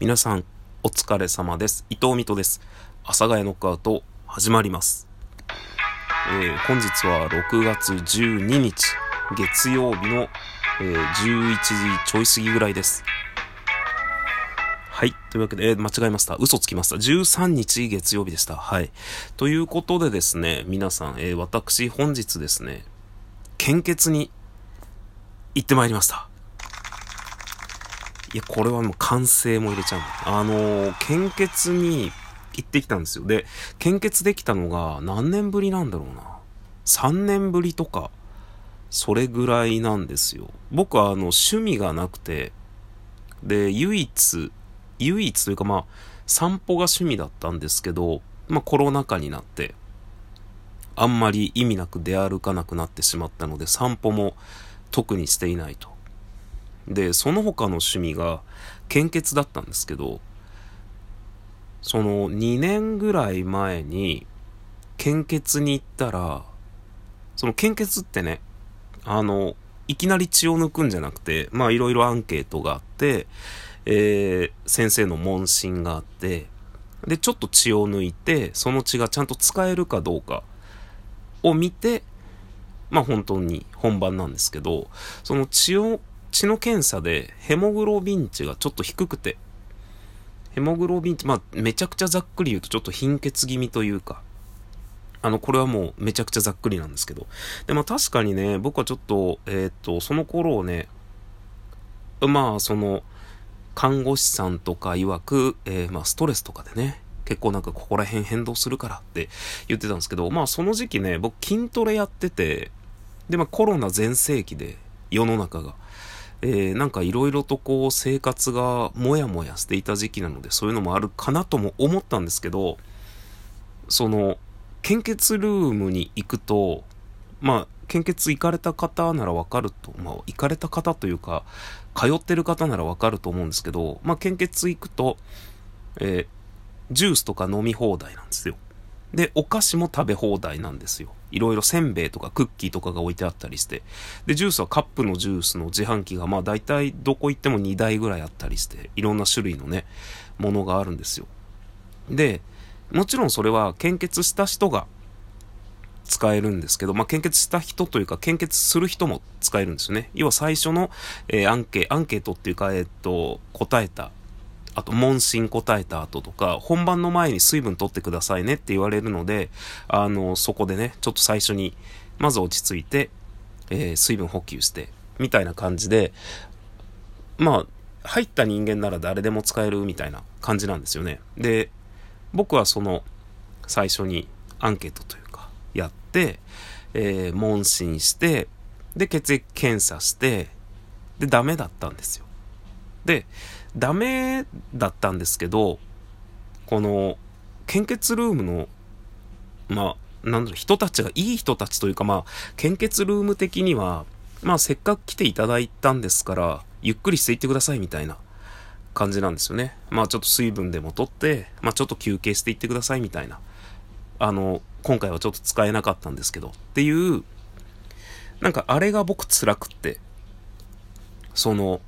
皆さん、お疲れ様です。伊藤美斗です。阿佐ヶ谷ノックアウト、始まります。えー、本日は6月12日、月曜日の、えー、11時ちょい過ぎぐらいです。はい。というわけで、えー、間違えました。嘘つきました。13日月曜日でした。はい。ということでですね、皆さん、えー、私本日ですね、献血に行ってまいりました。いや、これはもう完成も入れちゃう。あのー、献血に行ってきたんですよ。で、献血できたのが何年ぶりなんだろうな。3年ぶりとか、それぐらいなんですよ。僕はあの、趣味がなくて、で、唯一、唯一というかまあ、散歩が趣味だったんですけど、まあコロナ禍になって、あんまり意味なく出歩かなくなってしまったので、散歩も特にしていないと。で、その他の趣味が献血だったんですけど、その2年ぐらい前に献血に行ったら、その献血ってね、あの、いきなり血を抜くんじゃなくて、まあいろいろアンケートがあって、えー、先生の問診があって、で、ちょっと血を抜いて、その血がちゃんと使えるかどうかを見て、まあ本当に本番なんですけど、その血を血の検査でヘモグロビン値がちょっと低くて、ヘモグロビン値、まあ、めちゃくちゃざっくり言うとちょっと貧血気味というか、あの、これはもうめちゃくちゃざっくりなんですけど。で、まあ確かにね、僕はちょっと、えー、っと、その頃をね、まあその、看護師さんとか曰く、えー、まあストレスとかでね、結構なんかここら辺変動するからって言ってたんですけど、まあその時期ね、僕筋トレやってて、で、まあコロナ全盛期で、世の中が。えー、なんかいろいろとこう生活がもやもやしていた時期なのでそういうのもあるかなとも思ったんですけど、その、献血ルームに行くと、まあ、献血行かれた方ならわかると、まあ、行かれた方というか、通ってる方ならわかると思うんですけど、まあ、献血行くと、えー、ジュースとか飲み放題なんですよ。で、お菓子も食べ放題なんですよ。いろいろせんべいとかクッキーとかが置いてあったりして。で、ジュースはカップのジュースの自販機がまあ大体どこ行っても2台ぐらいあったりして、いろんな種類のね、ものがあるんですよ。で、もちろんそれは献血した人が使えるんですけど、まあ、献血した人というか、献血する人も使えるんですよね。要は最初の、えー、アンケ、アンケートっていうか、えー、っと、答えたあと問診答えた後とか、本番の前に水分取ってくださいねって言われるので、あの、そこでね、ちょっと最初に、まず落ち着いて、えー、水分補給して、みたいな感じで、まあ、入った人間なら誰でも使えるみたいな感じなんですよね。で、僕はその、最初にアンケートというか、やって、えー、問診して、で、血液検査して、で、ダメだったんですよ。で、ダメだったんですけど、この、献血ルームの、まあ、なんだろう、人たちがいい人たちというか、まあ、献血ルーム的には、まあ、せっかく来ていただいたんですから、ゆっくりしていってくださいみたいな感じなんですよね。まあ、ちょっと水分でも取って、まあ、ちょっと休憩していってくださいみたいな。あの、今回はちょっと使えなかったんですけど、っていう、なんかあれが僕辛くって、その、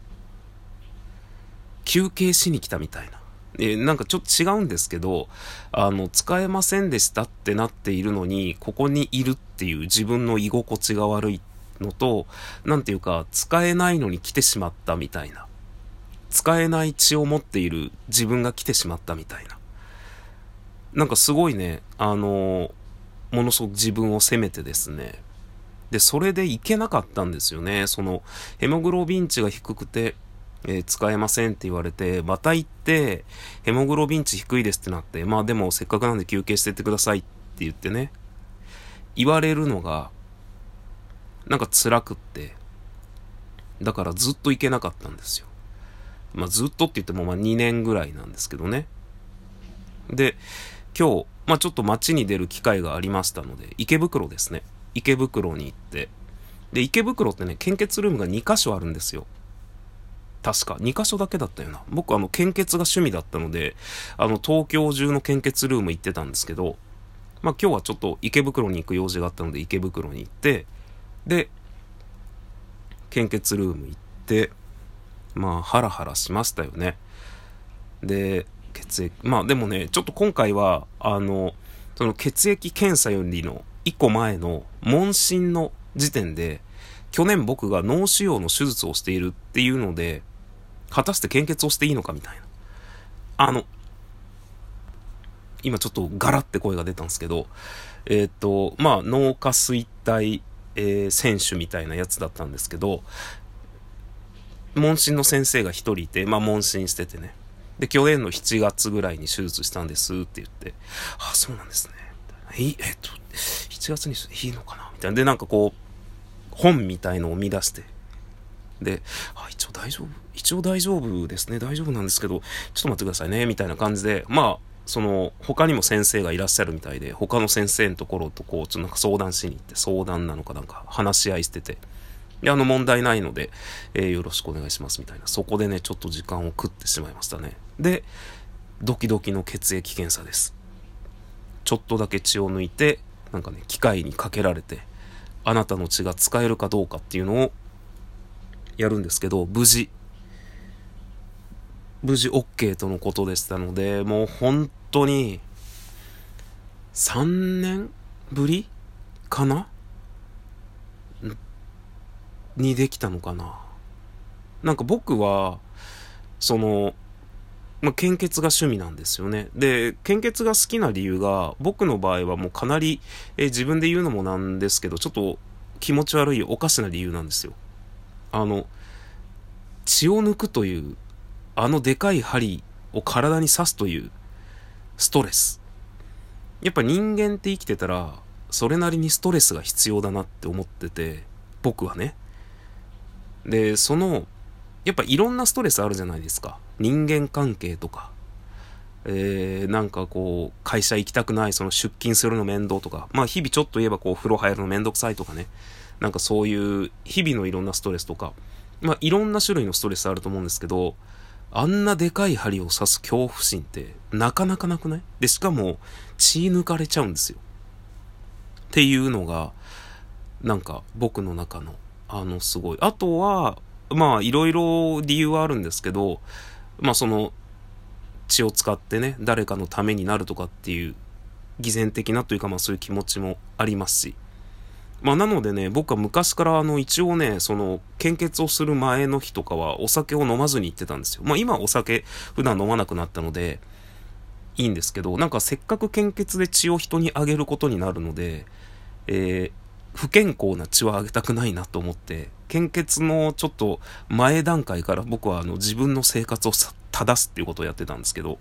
休憩しに来たみたいな。えなんかちょっと違うんですけど、あの、使えませんでしたってなっているのに、ここにいるっていう自分の居心地が悪いのと、なんていうか、使えないのに来てしまったみたいな。使えない血を持っている自分が来てしまったみたいな。なんかすごいね、あの、ものすごく自分を責めてですね。で、それでいけなかったんですよね。その、ヘモグロビン値が低くて、えー、使えませんって言われて、また行って、ヘモグロビン値低いですってなって、まあでもせっかくなんで休憩してってくださいって言ってね、言われるのが、なんか辛くって、だからずっと行けなかったんですよ。まあずっとって言ってもまあ2年ぐらいなんですけどね。で、今日、まあちょっと街に出る機会がありましたので、池袋ですね。池袋に行って、で、池袋ってね、献血ルームが2箇所あるんですよ。確か2箇所だけだったよな。僕あの献血が趣味だったので、あの東京中の献血ルーム行ってたんですけど、まあ今日はちょっと池袋に行く用事があったので池袋に行って、で、献血ルーム行って、まあハラハラしましたよね。で、血液、まあでもね、ちょっと今回は、あの、その血液検査よりの1個前の問診の時点で、去年僕が脳腫瘍の手術をしているっていうので、果たして献血をしていいのかみたいな。あの、今ちょっとガラって声が出たんですけど、えっ、ー、と、まあ、脳下垂体、えー、選手みたいなやつだったんですけど、問診の先生が一人いて、まあ、問診しててね。で、去年の7月ぐらいに手術したんですって言って、あ、そうなんですね。え、えっと、7月にいいのかな？みたいな。で、なんかこう、本みたいのを見出して。で、あ、一応大丈夫一応大丈夫ですね。大丈夫なんですけど、ちょっと待ってくださいね。みたいな感じで、まあ、その、他にも先生がいらっしゃるみたいで、他の先生のところとこう、ちょっとなんか相談しに行って、相談なのかなんか話し合いしてて、で、あの問題ないので、えー、よろしくお願いしますみたいな。そこでね、ちょっと時間を食ってしまいましたね。で、ドキドキの血液検査です。ちょっとだけ血を抜いて、なんかね、機械にかけられて、あなたの血が使えるかどうかっていうのをやるんですけど、無事、無事 OK とのことでしたので、もう本当に、3年ぶりかな？にできたのかな？なんか僕は、その、ま、献血が趣味なんですよね。で、献血が好きな理由が、僕の場合はもうかなり、え自分で言うのもなんですけど、ちょっと気持ち悪いおかしな理由なんですよ。あの、血を抜くという、あのでかい針を体に刺すというストレス。やっぱ人間って生きてたら、それなりにストレスが必要だなって思ってて、僕はね。で、その、やっぱいろんなストレスあるじゃないですか。人間関係とか。えー、なんかこう、会社行きたくない、その出勤するの面倒とか。まあ日々ちょっと言えばこう、風呂入るの面倒くさいとかね。なんかそういう日々のいろんなストレスとか。まあいろんな種類のストレスあると思うんですけど、あんなでかい針を刺す恐怖心ってなかなかなくない？で、しかも血抜かれちゃうんですよ。っていうのが、なんか僕の中のあの、すごい。あとは、まあ、いろいろ理由はあるんですけど、まあ、その、血を使ってね、誰かのためになるとかっていう、偽善的なというか、まあ、そういう気持ちもありますし。まあ、なのでね、僕は昔から、あの、一応ね、その、献血をする前の日とかは、お酒を飲まずに行ってたんですよ。まあ、今お酒、普段飲まなくなったので、いいんですけど、なんかせっかく献血で血を人にあげることになるので、えー、不健康な血はあげたくないなと思って、献血のちょっと前段階から僕はあの自分の生活を正すっていうことをやってたんですけど、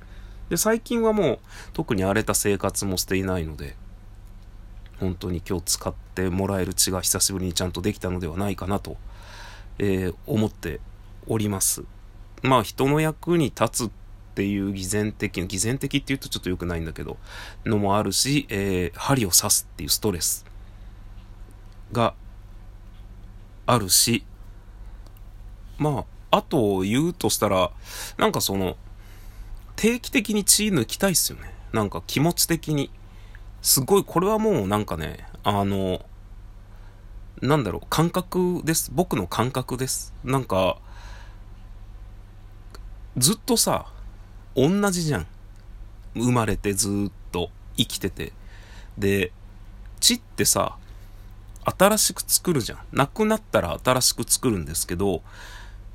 で、最近はもう特に荒れた生活もしていないので、本当に今日使ってもらえる血が久しぶりにちゃんとできたのではないかなと、えー、思っております。まあ人の役に立つっていう偽善的、偽善的って言うとちょっと良くないんだけど、のもあるし、えー、針を刺すっていうストレス。があるし、まあ、あと言うとしたら、なんかその、定期的に血抜きたいっすよね。なんか気持ち的に。すごい、これはもうなんかね、あの、なんだろう、感覚です。僕の感覚です。なんか、ずっとさ、同じじゃん。生まれてずっと生きてて。で、血ってさ、新しく作るじゃん。なくなったら新しく作るんですけど、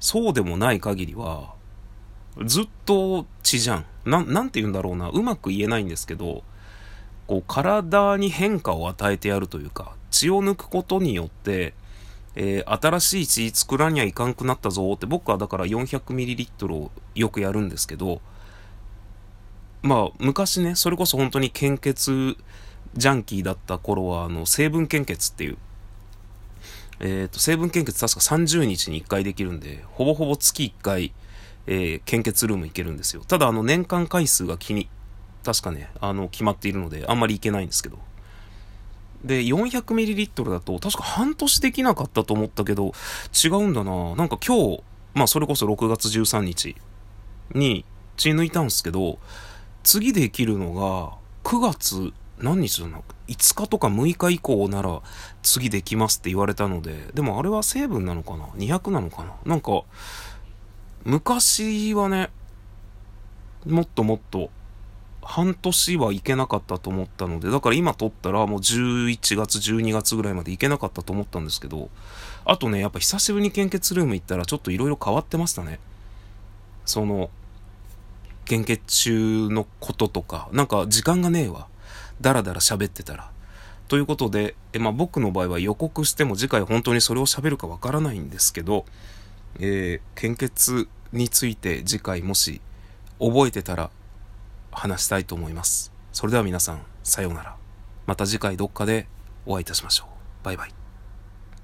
そうでもない限りは、ずっと血じゃん。な、なんて言うんだろうな。うまく言えないんですけど、こう、体に変化を与えてやるというか、血を抜くことによって、えー、新しい血作らにゃいかんくなったぞって僕はだから 400ml をよくやるんですけど、まあ昔ね、それこそ本当に献血ジャンキーだった頃は、あの、成分献血っていう、えっ、ー、と、成分献血確か30日に1回できるんで、ほぼほぼ月1回、えー、献血ルーム行けるんですよ。ただ、あの、年間回数が気に、確かね、あの、決まっているので、あんまり行けないんですけど。で、400ml だと、確か半年できなかったと思ったけど、違うんだななんか今日、まあ、それこそ6月13日に血抜いたんですけど、次できるのが、9月何日だな ?5 日とか6日以降なら次できますって言われたので、でもあれは成分なのかな ?200 なのかな？なんか、昔はね、もっともっと半年は行けなかったと思ったので、だから今撮ったらもう11月、12月ぐらいまで行けなかったと思ったんですけど、あとね、やっぱ久しぶりに献血ルーム行ったらちょっと色々変わってましたね。その、献血中のこととか、なんか時間がねえわ。だらだら喋ってたら。ということで、えまあ、僕の場合は予告しても次回本当にそれを喋るかわからないんですけど、えー、献血について次回もし覚えてたら話したいと思います。それでは皆さん、さようなら。また次回どっかでお会いいたしましょう。バイバイ。